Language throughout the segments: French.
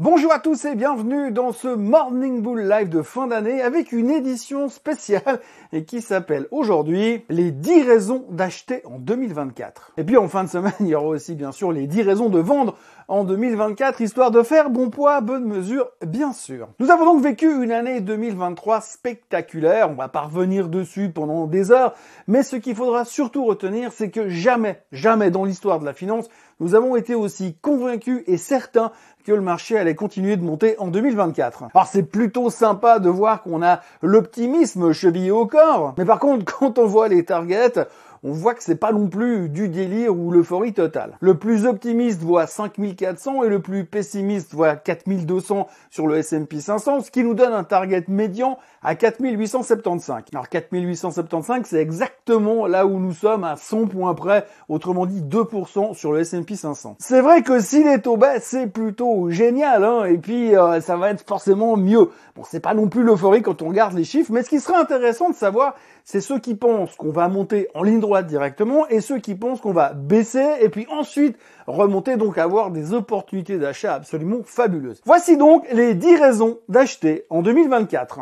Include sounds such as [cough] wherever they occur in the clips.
Bonjour à tous et bienvenue dans ce Morning Bull Live de fin d'année avec une édition spéciale et qui s'appelle aujourd'hui les 10 raisons d'acheter en 2024. Et puis en fin de semaine, [laughs] il y aura aussi bien sûr les 10 raisons de vendre en 2024, histoire de faire bon poids, bonne mesure, bien sûr. Nous avons donc vécu une année 2023 spectaculaire, on va pas revenir dessus pendant des heures, mais ce qu'il faudra surtout retenir, c'est que jamais, jamais dans l'histoire de la finance, nous avons été aussi convaincus et certains que le marché allait continuer de monter en 2024. Alors c'est plutôt sympa de voir qu'on a l'optimisme chevillé au corps, mais par contre [laughs] quand on voit les targets, on voit que c'est pas non plus du délire ou l'euphorie totale. Le plus optimiste voit 5400 et le plus pessimiste voit 4200 sur le S&P 500, ce qui nous donne un target médian à 4875. Alors 4875, c'est exactement là où nous sommes à 100 points près, autrement dit 2% sur le S&P 500. C'est vrai que si les taux baissent, c'est plutôt génial, hein, et puis euh, ça va être forcément mieux. Bon, c'est pas non plus l'euphorie quand on regarde les chiffres, mais ce qui serait intéressant de savoir, c'est ceux qui pensent qu'on va monter en ligne droite directement et ceux qui pensent qu'on va baisser et puis ensuite remonter donc avoir des opportunités d'achat absolument fabuleuses. Voici donc les 10 raisons d'acheter en 2024.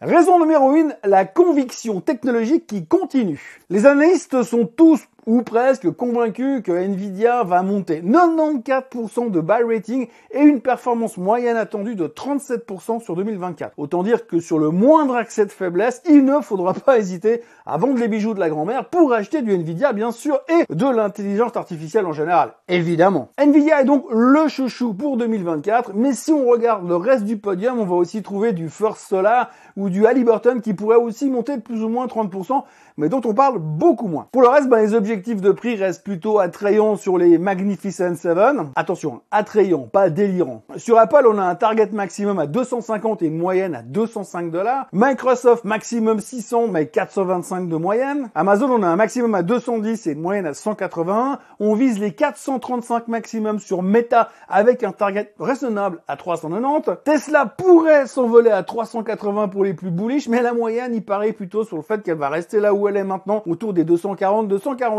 Raison numéro 1, la conviction technologique qui continue. Les analystes sont tous ou presque convaincu que Nvidia va monter 94% de buy rating et une performance moyenne attendue de 37% sur 2024. Autant dire que sur le moindre accès de faiblesse, il ne faudra pas hésiter à vendre les bijoux de la grand-mère pour acheter du Nvidia bien sûr et de l'intelligence artificielle en général, évidemment. Nvidia est donc le chouchou pour 2024, mais si on regarde le reste du podium, on va aussi trouver du First Solar ou du Halliburton qui pourrait aussi monter de plus ou moins 30%, mais dont on parle beaucoup moins. Pour le reste, ben, les de prix restent plutôt attrayants sur les Magnificent 7. Attention, attrayant, pas délirant. Sur Apple, on a un target maximum à 250 et une moyenne à 205 dollars. Microsoft, maximum 600, mais 425 de moyenne. Amazon, on a un maximum à 210 et une moyenne à 181. On vise les 435 maximum sur Meta avec un target raisonnable à 390. Tesla pourrait s'envoler à 380 pour les plus bullish, mais la moyenne, il paraît plutôt sur le fait qu'elle va rester là où elle est maintenant, autour des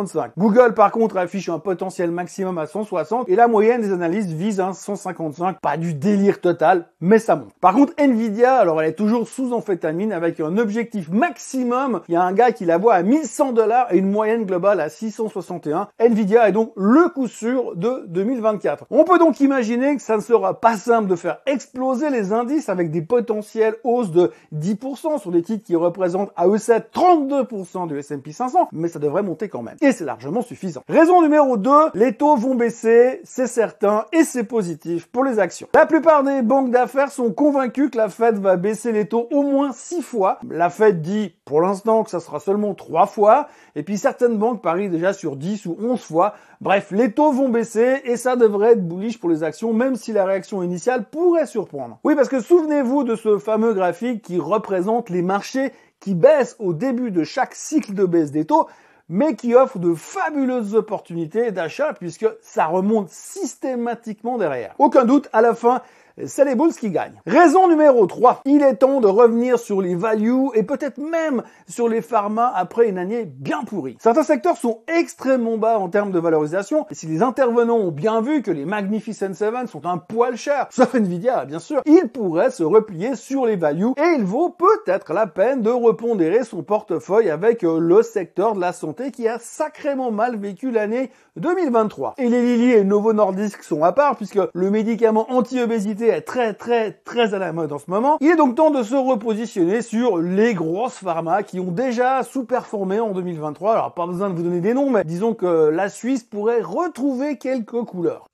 240-245. Google, par contre, affiche un potentiel maximum à 160 et la moyenne des analystes vise un 155. Pas du délire total, mais ça monte. Par contre, Nvidia, alors elle est toujours sous amphétamine avec un objectif maximum. Il y a un gars qui la voit à 1100 dollars et une moyenne globale à 661. Nvidia est donc le coup sûr de 2024. On peut donc imaginer que ça ne sera pas simple de faire exploser les indices avec des potentiels hausses de 10% sur des titres qui représentent à eux 7 32% du S&P 500, mais ça devrait monter quand même. C'est largement suffisant. Raison numéro 2, les taux vont baisser, c'est certain, et c'est positif pour les actions. La plupart des banques d'affaires sont convaincues que la Fed va baisser les taux au moins 6 fois. La Fed dit pour l'instant que ça sera seulement 3 fois, et puis certaines banques parient déjà sur 10 ou 11 fois. Bref, les taux vont baisser et ça devrait être bullish pour les actions, même si la réaction initiale pourrait surprendre. Oui, parce que souvenez-vous de ce fameux graphique qui représente les marchés qui baissent au début de chaque cycle de baisse des taux, mais qui offre de fabuleuses opportunités d'achat puisque ça remonte systématiquement derrière. Aucun doute, à la fin, c'est les Bulls qui gagnent. Raison numéro 3, il est temps de revenir sur les values et peut-être même sur les pharma après une année bien pourrie. Certains secteurs sont extrêmement bas en termes de valorisation et si les intervenants ont bien vu que les Magnificent Seven sont un poil cher, [laughs] sauf Nvidia bien sûr, ils pourraient se replier sur les values et il vaut peut-être la peine de repondérer son portefeuille avec euh, le secteur de la santé qui a sacrément mal vécu l'année 2023. Et les Lilly et Novo Nordisk sont à part puisque le médicament anti-obésité est très très très à la mode en ce moment. Il est donc temps de se repositionner sur les grosses pharma qui ont déjà sous-performé en 2023. Alors pas besoin de vous donner des noms, mais disons que la Suisse pourrait retrouver quelques couleurs.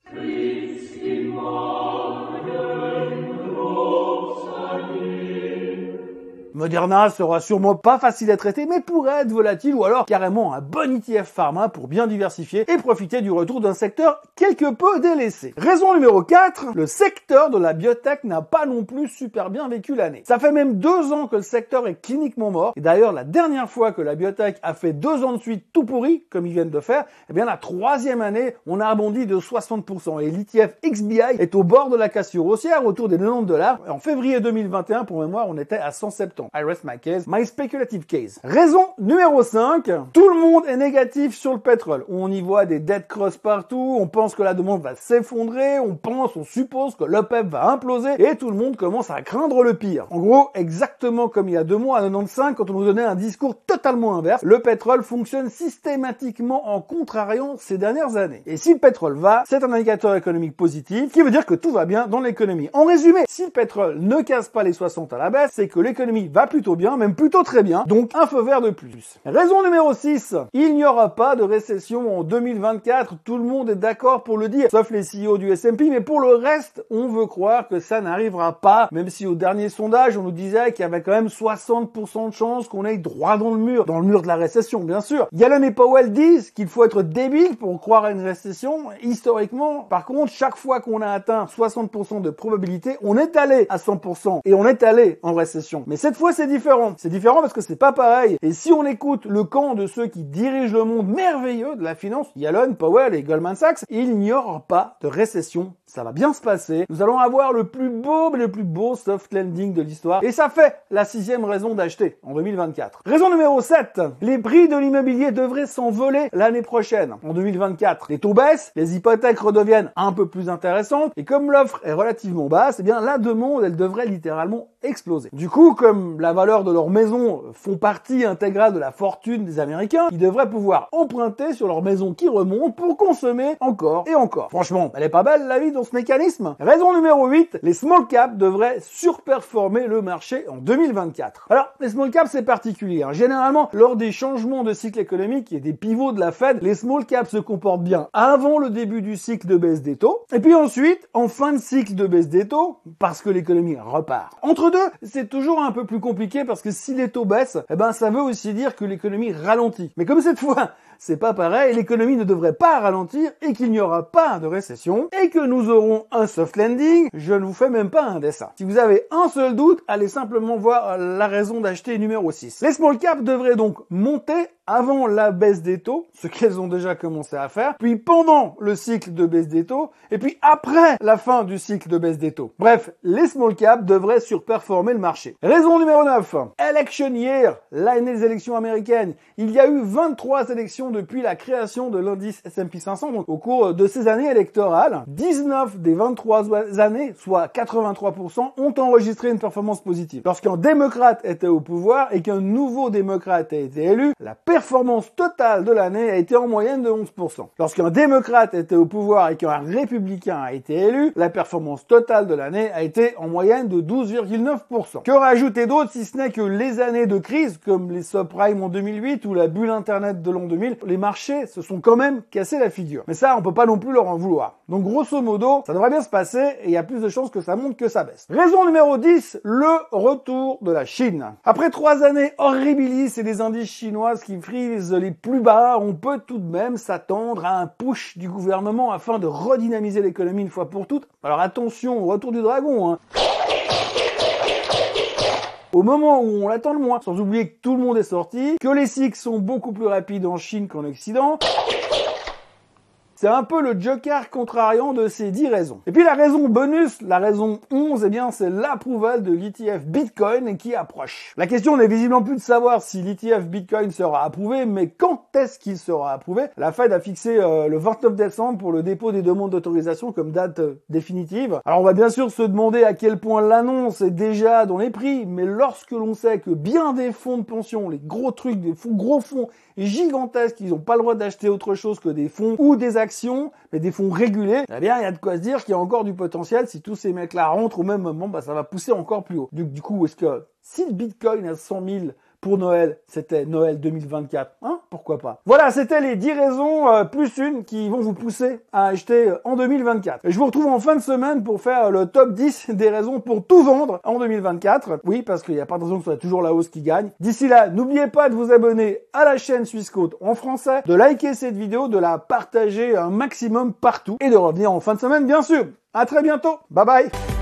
Moderna sera sûrement pas facile à traiter, mais pourrait être volatile ou alors carrément un bon ETF pharma pour bien diversifier et profiter du retour d'un secteur quelque peu délaissé. Raison numéro 4, le secteur de la biotech n'a pas non plus super bien vécu l'année. Ça fait même deux ans que le secteur est cliniquement mort. Et d'ailleurs, la dernière fois que la biotech a fait deux ans de suite tout pourri, comme ils viennent de faire, eh bien la troisième année, on a rebondi de 60%. Et l'ETF XBI est au bord de la cassure haussière, autour des 90 dollars. En février 2021, pour mémoire, on était à 170. Récession. I rest my case, my speculative case. Raison numéro 5, tout le monde est négatif sur le pétrole. On y voit des dettes creuses partout, on pense que la demande va s'effondrer, on pense, on suppose que l'OPEP va imploser et tout le monde commence à craindre le pire. En gros, exactement comme il y a deux mois à 95 quand on nous donnait un discours totalement inverse, le pétrole fonctionne systématiquement en contrariant ces dernières années. Et si le pétrole va, c'est un indicateur économique positif qui veut dire que tout va bien dans l'économie. En résumé, si le pétrole ne casse pas les 60 à la baisse, c'est que l'économie va plutôt bien, même plutôt très bien, donc un feu vert de plus. Raison numéro 6, il n'y aura pas de récession en 2024, tout le monde est d'accord pour le dire, sauf les CEO du S&P, mais pour le reste, on veut croire que ça n'arrivera pas, même si au dernier sondage, on nous disait qu'il y avait quand même 60% de chances qu'on aille droit dans le mur, dans le mur de la récession, bien sûr. Yellen et Powell disent qu'il faut être débile pour croire à une récession. Historiquement, par contre, chaque fois qu'on a atteint 60% de probabilité, on est allé à 100% et on est allé en récession. Mais cette fois, c'est différent. C'est différent parce que c'est pas pareil. Et si on écoute le camp de ceux qui dirigent le monde merveilleux de la finance, Yellen, Powell et Goldman Sachs, il n'y aura pas de récession ça va bien se passer. Nous allons avoir le plus beau, le plus beau soft landing de l'histoire. Et ça fait la sixième raison d'acheter en 2024. Raison numéro 7. Les prix de l'immobilier devraient s'envoler l'année prochaine. En 2024, les taux baissent, les hypothèques redeviennent un peu plus intéressantes. Et comme l'offre est relativement basse, eh bien, la demande, elle devrait littéralement exploser. Du coup, comme la valeur de leurs maisons font partie intégrale de la fortune des Américains, ils devraient pouvoir emprunter sur leur maison qui remonte pour consommer encore et encore. Franchement, elle est pas belle la vie ce mécanisme? Raison numéro 8, les small caps devraient surperformer le marché en 2024. Alors, les small caps, c'est particulier. Hein. Généralement, lors des changements de cycle économique et des pivots de la Fed, les small caps se comportent bien avant le début du cycle de baisse des taux, et puis ensuite, en fin de cycle de baisse des taux, parce que l'économie repart. Entre deux, c'est toujours un peu plus compliqué parce que si les taux baissent, eh ben, ça veut aussi dire que l'économie ralentit. Mais comme cette fois, c'est pas pareil, l'économie ne devrait pas ralentir et qu'il n'y aura pas de récession et que nous aurons un soft landing, je ne vous fais même pas un dessin. Si vous avez un seul doute, allez simplement voir la raison d'acheter numéro 6. Les small caps devraient donc monter avant la baisse des taux, ce qu'elles ont déjà commencé à faire, puis pendant le cycle de baisse des taux, et puis après la fin du cycle de baisse des taux. Bref, les small caps devraient surperformer le marché. Raison numéro 9. Election year, l'année des élections américaines. Il y a eu 23 élections depuis la création de l'indice S&P 500. Donc, au cours de ces années électorales, 19 des 23 années, soit 83%, ont enregistré une performance positive. Lorsqu'un démocrate était au pouvoir et qu'un nouveau démocrate a été élu, la performance totale de l'année a été en moyenne de 11%. Lorsqu'un démocrate était au pouvoir et qu'un républicain a été élu, la performance totale de l'année a été en moyenne de 12,9%. Que rajouter d'autre si ce n'est que les années de crise, comme les subprimes en 2008 ou la bulle internet de l'an 2000, les marchés se sont quand même cassés la figure. Mais ça, on peut pas non plus leur en vouloir. Donc grosso modo, ça devrait bien se passer et il y a plus de chances que ça monte que ça baisse. Raison numéro 10, le retour de la Chine. Après trois années horribilis et des indices chinoises qui les plus bas, on peut tout de même s'attendre à un push du gouvernement afin de redynamiser l'économie une fois pour toutes. Alors attention au retour du dragon. Hein. Au moment où on l'attend le moins, sans oublier que tout le monde est sorti, que les cycles sont beaucoup plus rapides en Chine qu'en Occident, c'est un peu le joker contrariant de ces 10 raisons. Et puis la raison bonus, la raison 11, eh bien c'est l'approval de l'ETF Bitcoin qui approche. La question n'est visiblement plus de savoir si l'ETF Bitcoin sera approuvé, mais quand est-ce qu'il sera approuvé? La Fed a fixé euh, le 29 décembre pour le dépôt des demandes d'autorisation comme date euh, définitive. Alors on va bien sûr se demander à quel point l'annonce est déjà dans les prix, mais lorsque l'on sait que bien des fonds de pension, les gros trucs, des gros fonds gigantesques, ils n'ont pas le droit d'acheter autre chose que des fonds ou des actions, mais des fonds régulés, eh bien, il y a de quoi se dire qu'il y a encore du potentiel. Si tous ces mecs-là rentrent au même moment, bah, ça va pousser encore plus haut. Du, du coup, est-ce que si le Bitcoin a 100 000 pour Noël, c'était Noël 2024. Hein Pourquoi pas Voilà, c'était les 10 raisons euh, plus une qui vont vous pousser à acheter euh, en 2024. Et je vous retrouve en fin de semaine pour faire le top 10 [laughs] des raisons pour tout vendre en 2024. Oui, parce qu'il n'y a pas de raison que ce soit toujours la hausse qui gagne. D'ici là, n'oubliez pas de vous abonner à la chaîne Suisse en français, de liker cette vidéo, de la partager un maximum partout et de revenir en fin de semaine bien sûr. À très bientôt. Bye bye.